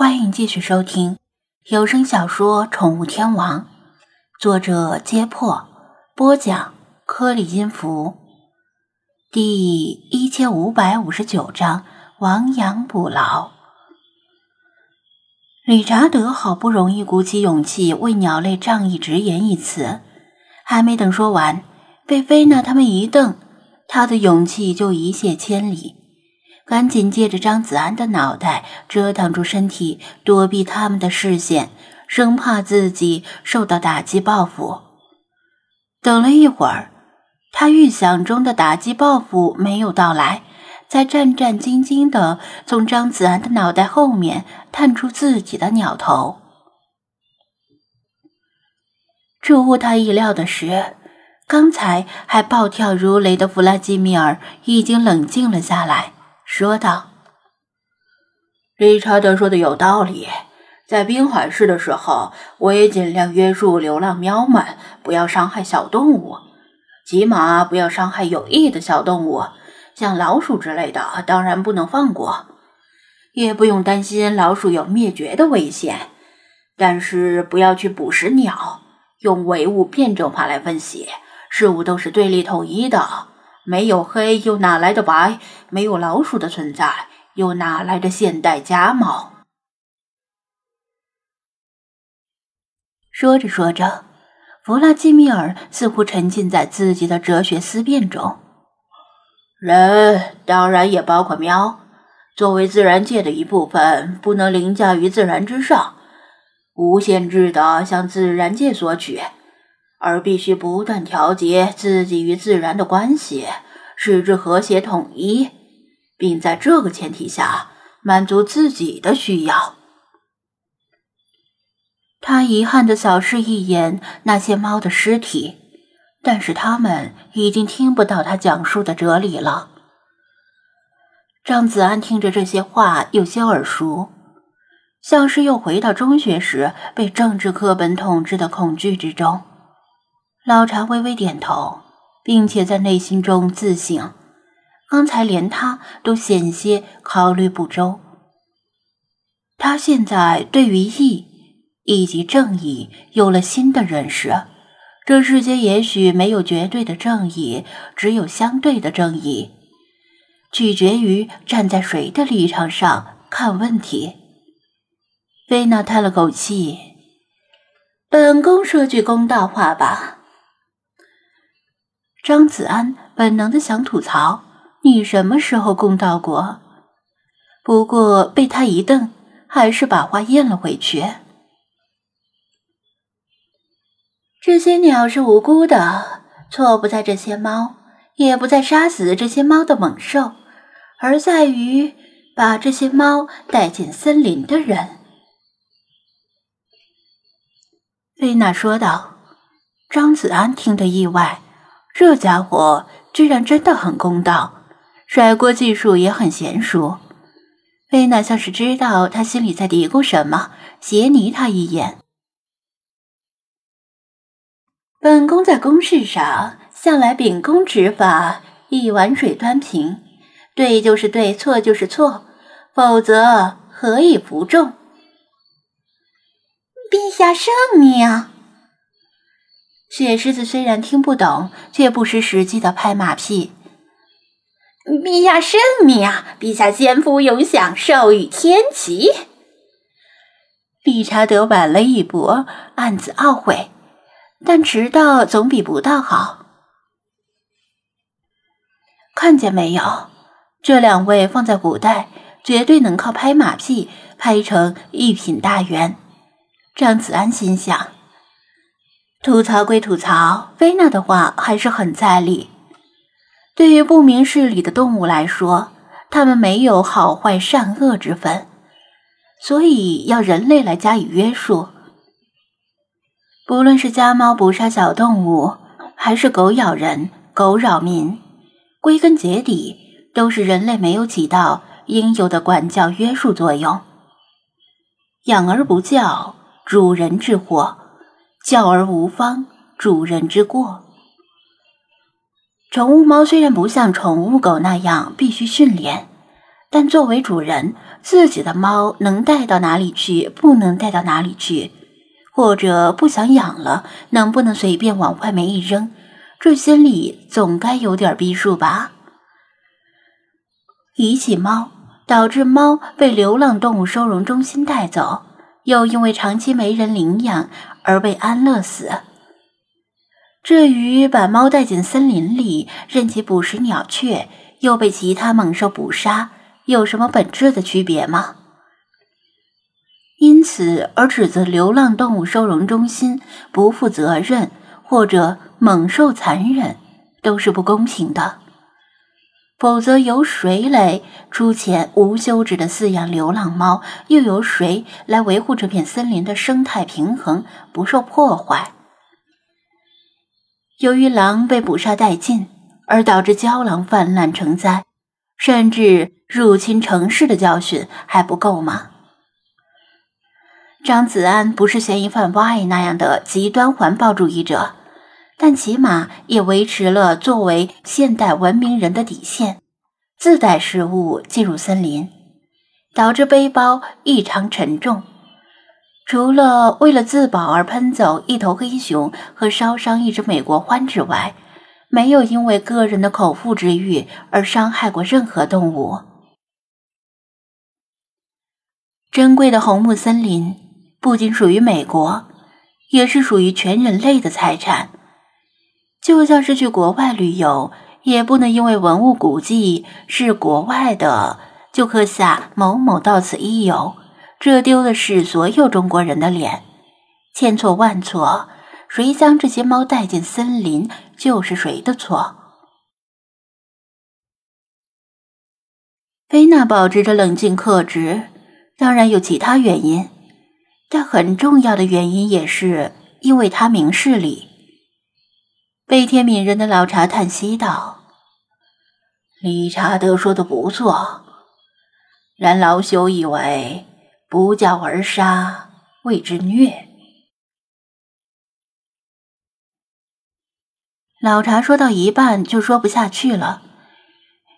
欢迎继续收听有声小说《宠物天王》，作者：揭破，播讲：颗粒音符，第一千五百五十九章：亡羊补牢。理查德好不容易鼓起勇气为鸟类仗义直言一词，还没等说完，被菲娜他们一瞪，他的勇气就一泻千里。赶紧借着张子安的脑袋遮挡住身体，躲避他们的视线，生怕自己受到打击报复。等了一会儿，他预想中的打击报复没有到来，才战战兢兢地从张子安的脑袋后面探出自己的鸟头。出乎他意料的是，刚才还暴跳如雷的弗拉基米尔已经冷静了下来。说道：“理查德说的有道理，在滨海市的时候，我也尽量约束流浪喵们，不要伤害小动物，起码不要伤害有益的小动物，像老鼠之类的，当然不能放过。也不用担心老鼠有灭绝的危险，但是不要去捕食鸟。用唯物辩证法来分析，事物都是对立统一的。”没有黑，又哪来的白？没有老鼠的存在，又哪来的现代家猫？说着说着，弗拉基米尔似乎沉浸在自己的哲学思辨中。人当然也包括喵，作为自然界的一部分，不能凌驾于自然之上，无限制的向自然界索取。而必须不断调节自己与自然的关系，使之和谐统一，并在这个前提下满足自己的需要。他遗憾地扫视一眼那些猫的尸体，但是他们已经听不到他讲述的哲理了。张子安听着这些话有些耳熟，像是又回到中学时被政治课本统治的恐惧之中。老查微微点头，并且在内心中自省：刚才连他都险些考虑不周。他现在对于义以及正义有了新的认识。这世间也许没有绝对的正义，只有相对的正义，取决于站在谁的立场上看问题。菲娜叹了口气：“本宫说句公道话吧。”张子安本能的想吐槽：“你什么时候公道过？”不过被他一瞪，还是把话咽了回去。这些鸟是无辜的，错不在这些猫，也不在杀死这些猫的猛兽，而在于把这些猫带进森林的人。”菲娜说道。张子安听得意外。这家伙居然真的很公道，甩锅技术也很娴熟。菲娜像是知道他心里在嘀咕什么，斜睨他一眼。本宫在公事上向来秉公执法，一碗水端平，对就是对，错就是错，否则何以服众？陛下圣明。雪狮子虽然听不懂，却不失时机的拍马屁。陛下圣明啊！陛下仙福永享，寿与天齐。理查德晚了一步，暗自懊悔，但迟到总比不到好。看见没有？这两位放在古代，绝对能靠拍马屁拍成一品大员。张子安心想。吐槽归吐槽，菲娜的话还是很在理。对于不明事理的动物来说，它们没有好坏善恶之分，所以要人类来加以约束。不论是家猫捕杀小动物，还是狗咬人、狗扰民，归根结底都是人类没有起到应有的管教约束作用。养而不教，主人之祸。教而无方，主人之过。宠物猫虽然不像宠物狗那样必须训练，但作为主人，自己的猫能带到哪里去，不能带到哪里去，或者不想养了，能不能随便往外面一扔，这心里总该有点逼数吧？遗弃猫，导致猫被流浪动物收容中心带走，又因为长期没人领养而被安乐死。至于把猫带进森林里，任其捕食鸟雀，又被其他猛兽捕杀。有什么本质的区别吗？因此而指责流浪动物收容中心不负责任或者猛兽残忍，都是不公平的。否则，由谁来出钱无休止的饲养流浪猫？又由谁来维护这片森林的生态平衡不受破坏？由于狼被捕杀殆尽，而导致郊狼泛滥成灾。甚至入侵城市的教训还不够吗？张子安不是嫌疑犯 Y 那样的极端环保主义者，但起码也维持了作为现代文明人的底线：自带食物进入森林，导致背包异常沉重。除了为了自保而喷走一头黑熊和烧伤一只美国獾之外，没有因为个人的口腹之欲而伤害过任何动物。珍贵的红木森林不仅属于美国，也是属于全人类的财产。就像是去国外旅游，也不能因为文物古迹是国外的，就刻下“某某到此一游”，这丢的是所有中国人的脸。千错万错，谁将这些猫带进森林？就是谁的错？菲娜保持着冷静克制，当然有其他原因，但很重要的原因也是因为他明事理。悲天悯人的老茶叹息道：“理查德说的不错，然老朽以为不教而杀谓之虐。”老茶说到一半就说不下去了，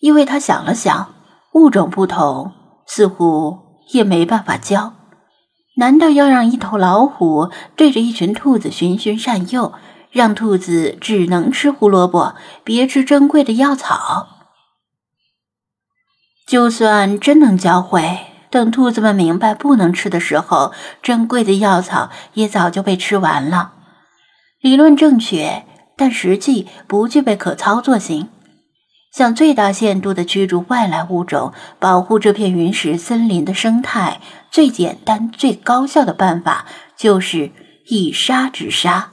因为他想了想，物种不同，似乎也没办法教。难道要让一头老虎对着一群兔子循循善诱，让兔子只能吃胡萝卜，别吃珍贵的药草？就算真能教会，等兔子们明白不能吃的时候，珍贵的药草也早就被吃完了。理论正确。但实际不具备可操作性。想最大限度的驱逐外来物种，保护这片云石森林的生态，最简单、最高效的办法就是以杀止杀。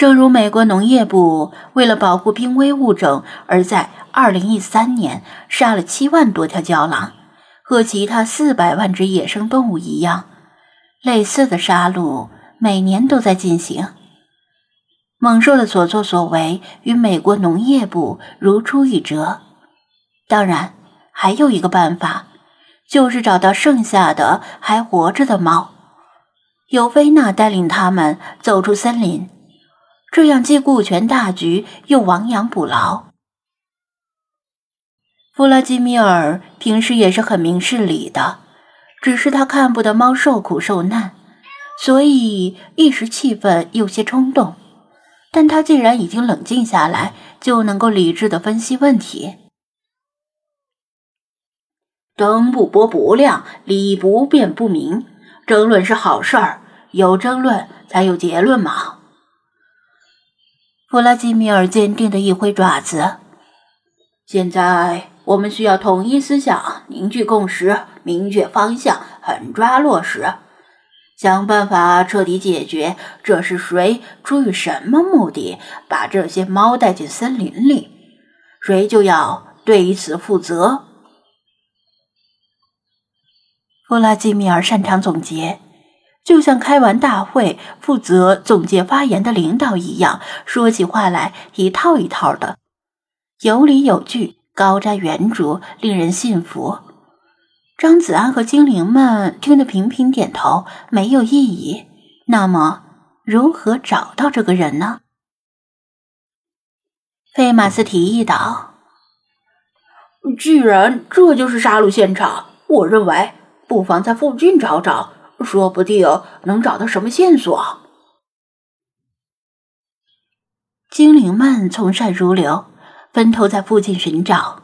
正如美国农业部为了保护濒危物种，而在二零一三年杀了七万多条郊狼和其他四百万只野生动物一样，类似的杀戮。每年都在进行。猛兽的所作所为与美国农业部如出一辙。当然，还有一个办法，就是找到剩下的还活着的猫，由菲娜带领他们走出森林，这样既顾全大局，又亡羊补牢。弗拉基米尔平时也是很明事理的，只是他看不得猫受苦受难。所以一时气愤，有些冲动。但他既然已经冷静下来，就能够理智的分析问题。灯不拨不亮，理不辩不明。争论是好事儿，有争论才有结论嘛。弗拉基米尔坚定的一挥爪子。现在我们需要统一思想，凝聚共识，明确方向，狠抓落实。想办法彻底解决，这是谁出于什么目的把这些猫带进森林里？谁就要对此负责。弗拉基米尔擅长总结，就像开完大会负责总结发言的领导一样，说起话来一套一套的，有理有据，高瞻远瞩，令人信服。张子安和精灵们听得频频点头，没有异议。那么，如何找到这个人呢？费马斯提议道：“既然这就是杀戮现场，我认为不妨在附近找找，说不定能找到什么线索。精灵们从善如流，分头在附近寻找。